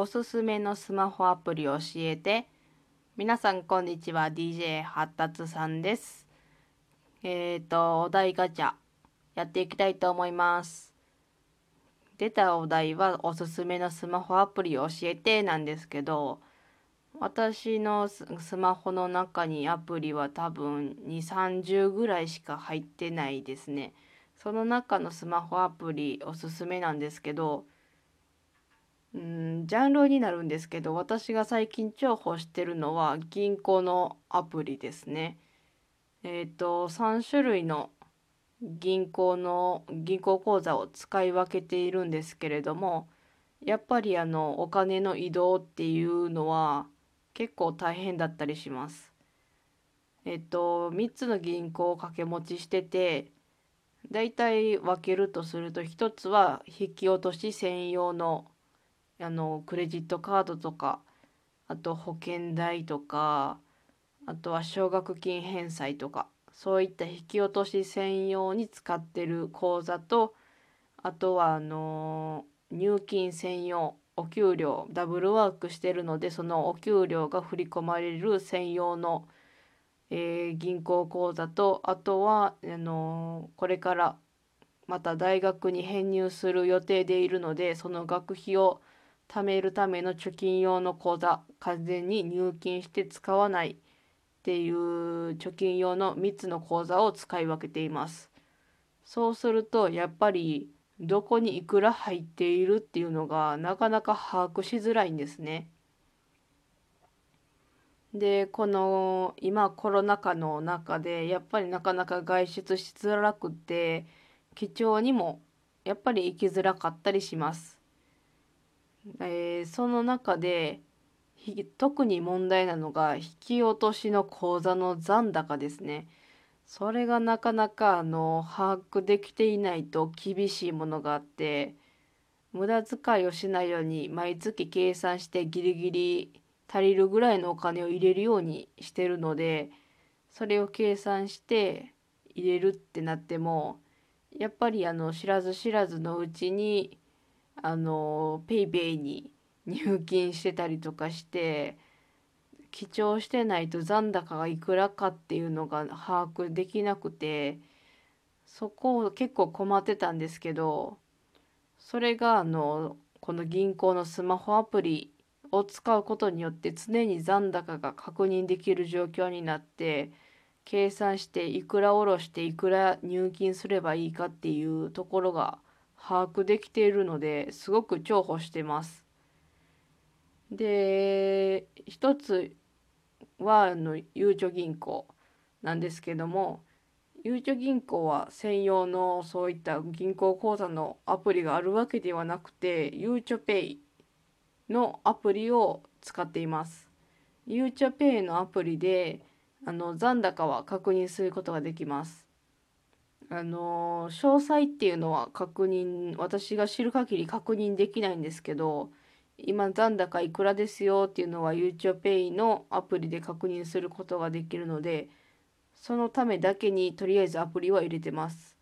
おすすめのスマホアプリ教えて。皆さんこんにちは。DJ 発達さんです。えっ、ー、とお題ガチャ。やっていきたいと思います。出たお題はおすすめのスマホアプリ教えて。なんですけど私のスマホの中にアプリは多分2 30ぐらいしか入ってないですね。その中のスマホアプリおすすめなんですけどうんジャンルになるんですけど私が最近重宝してるのは銀行のアプリですね。えっ、ー、と3種類の銀行の銀行口座を使い分けているんですけれどもやっぱりあのお金の移動っていうのは結構大変だったりします。えっと3つの銀行を掛け持ちしててだいたい分けるとすると1つは引き落とし専用のあのクレジットカードとかあと保険代とかあとは奨学金返済とかそういった引き落とし専用に使ってる口座とあとはあの入金専用お給料ダブルワークしてるのでそのお給料が振り込まれる専用の、えー、銀行口座とあとはあのこれからまた大学に編入する予定でいるのでその学費を貯めるための貯金用の口座完全に入金して使わないっていう貯金用の3つの口座を使い分けています。そうするとやっぱりどこにいくら入っているっていうのがなかなか把握しづらいんですね。でこの今コロナ禍の中でやっぱりなかなか外出しづらくて貴重にもやっぱり行きづらかったりします。えー、その中で特に問題なのが引き落としの口座の残高ですね。それがなかなかあの把握できていないと厳しいものがあって無駄遣いをしないように毎月計算してギリギリ足りるぐらいのお金を入れるようにしてるのでそれを計算して入れるってなってもやっぱりあの知らず知らずのうちにあのペイペイに入金してたりとかして記帳してないと残高がいくらかっていうのが把握できなくてそこを結構困ってたんですけどそれがあのこの銀行のスマホアプリを使うことによって常に残高が確認できる状況になって計算していくら下ろしていくら入金すればいいかっていうところが把握できているのですごく重宝してます。で一つはあのゆうちょ銀行なんですけどもゆうちょ銀行は専用のそういった銀行口座のアプリがあるわけではなくてゆうちょペイのアプリを使っています。ゆうちょペイのアプリであの残高は確認することができます。あの詳細っていうのは確認私が知る限り確認できないんですけど今残高いくらですよっていうのはゆうちょ Pay のアプリで確認することができるのでそのためだけにとりあえずアプリは入れてます。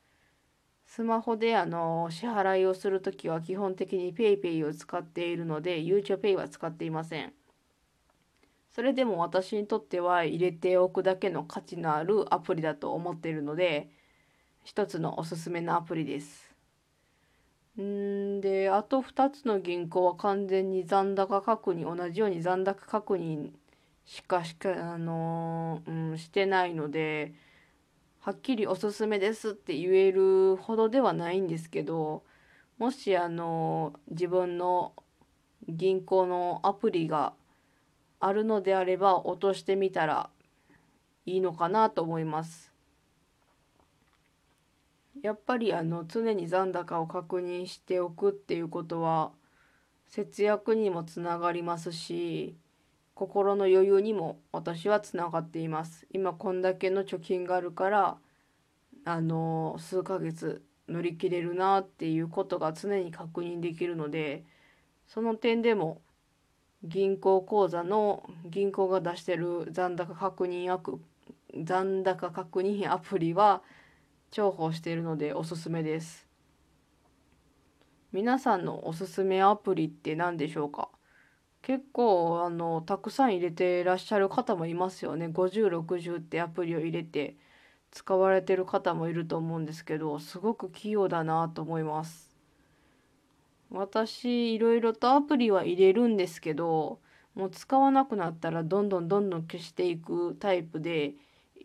スマホであの支払いをするときは基本的に PayPay を使っているのでゆうちょ Pay は使っていません。それでも私にとっては入れておくだけの価値のあるアプリだと思っているので一つのおすすめのアプリです。んであと2つの銀行は完全に残高確認同じように残高確認しかしかあのうん、してないのではっきりおすすめですって言えるほどではないんですけどもしあの自分の銀行のアプリがあるのであれば落としてみたらいいのかなと思います。やっぱりあの常に残高を確認しておくっていうことは節約にもつながりますし心の余裕にも私はつながっています。今こんだけの貯金があるからあの数ヶ月乗り切れるなっていうことが常に確認できるのでその点でも銀行口座の銀行が出してる残高確認アプ残高確認アプリは重宝しているのでおすすめです。皆さんのおすすめアプリって何でしょうか？結構あのたくさん入れてらっしゃる方もいますよね。5060ってアプリを入れて使われてる方もいると思うんですけどすごく器用だなと思います。私いろいろとアプリは入れるんですけどもう使わなくなったらどんどんどんどん消していくタイプで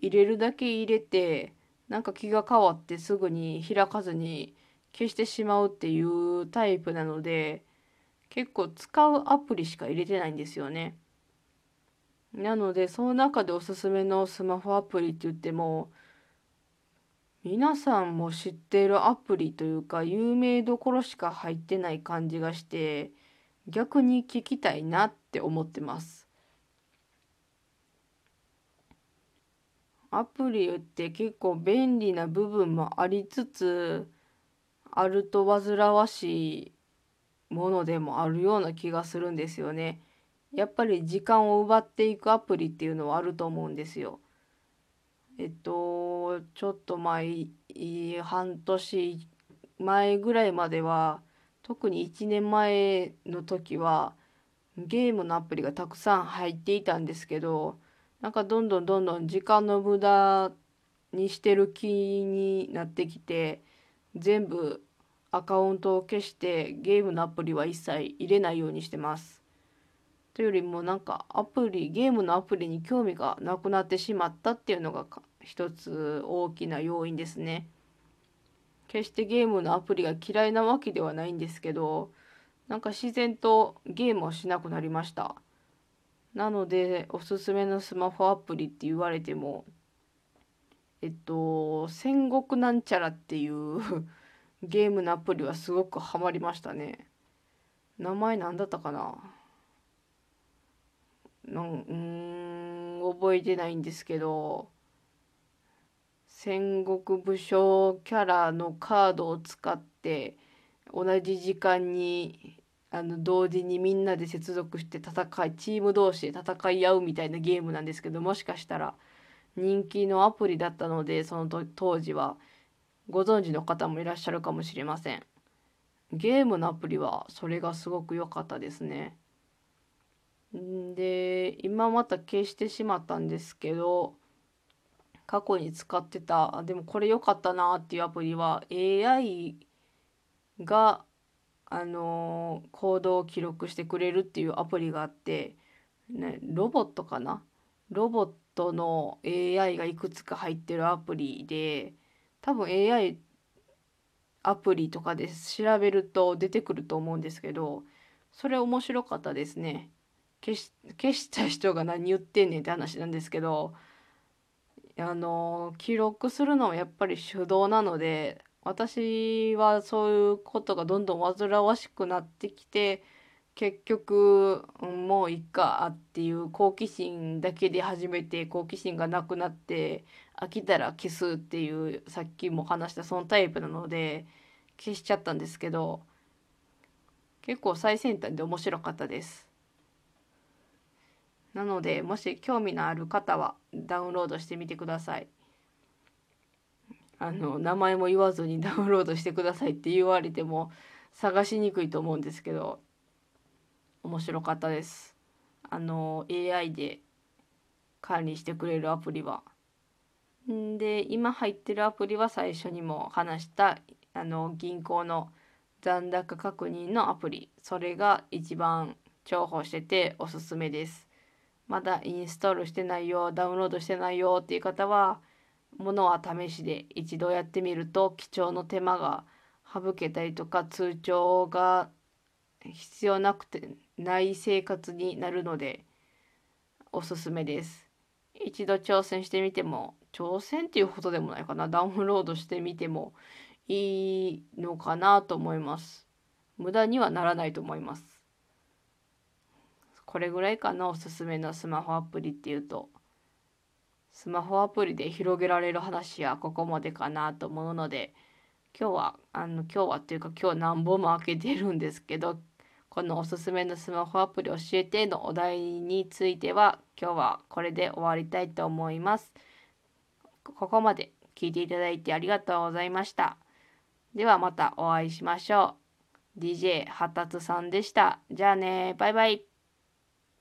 入れるだけ入れてなんか気が変わってすぐに開かずに消してしまうっていうタイプなので結構使うアプリしか入れてないんですよね。なのでその中でおすすめのスマホアプリって言っても皆さんも知っているアプリというか有名どころしか入ってない感じがして逆に聞きたいなって思ってます。アプリって結構便利な部分もありつつあると煩わしいものでもあるような気がするんですよね。やっぱり時間を奪っていくアプリっていうのはあると思うんですよ。えっとちょっと前半年前ぐらいまでは特に1年前の時はゲームのアプリがたくさん入っていたんですけどなんかどんどんどんどん時間の無駄にしてる気になってきて全部アカウントを消してゲームのアプリは一切入れないようにしてます。というよりもなんかアプリゲームのアプリに興味がなくなってしまったっていうのが一つ大きな要因ですね。決してゲームのアプリが嫌いなわけではないんですけどなんか自然とゲームをしなくなりました。なのでおすすめのスマホアプリって言われてもえっと戦国なんちゃらっていう ゲームのアプリはすごくハマりましたね。名前何だったかな？なんうん覚えてないんですけど戦国武将キャラのカードを使って同じ時間にあの同時にみんなで接続して戦いチーム同士で戦い合うみたいなゲームなんですけどもしかしたら人気のアプリだったのでその当時はご存知の方もいらっしゃるかもしれません。ゲームのアプリはそれがすごく良かったですね。で今また消してしまったんですけど過去に使ってたでもこれ良かったなっていうアプリは AI があの、行動を記録してくれるっていうアプリがあって、ね、ロボットかな？ロボットの AI がいくつか入ってるアプリで多分 AI アプリとかで調べると出てくると思うんですけどそれ面白かったですね。消し消した人が何言ってんねんって話なんですけどあの記録するのはやっぱり手動なので私はそういうことがどんどん煩わしくなってきて結局、もういっかっていう好奇心だけで始めて好奇心がなくなって飽きたら消すっていうさっきも話したそのタイプなので消しちゃったんですけど結構最先端で面白かったです。なのでもし興味のある方はダウンロードしてみてください。あの名前も言わずにダウンロードしてくださいって言われても探しにくいと思うんですけど面白かったです。あの AI で管理してくれるアプリは。んで今入ってるアプリは最初にも話したあの銀行の残高確認のアプリそれが一番重宝してておすすめです。まだインストールしてないよダウンロードしてないよっていう方はものは試しで一度やってみると貴重の手間が省けたりとか通帳が必要なくてない生活になるのでおすすめです。一度挑戦してみても挑戦っていうことでもないかなダウンロードしてみてもいいのかなと思います。無駄にはならないと思います。これぐらいかなおすすめのスマホアプリっていうと。スマホアプリで広げられる話はここまでかなと思うので今日はあの今日はっていうか今日何本も開けてるんですけどこのおすすめのスマホアプリ教えてのお題については今日はこれで終わりたいと思います。ここまで聞いていただいてありがとうございました。ではまたお会いしましょう。DJ 発達さんでした。じゃあねバイバイ。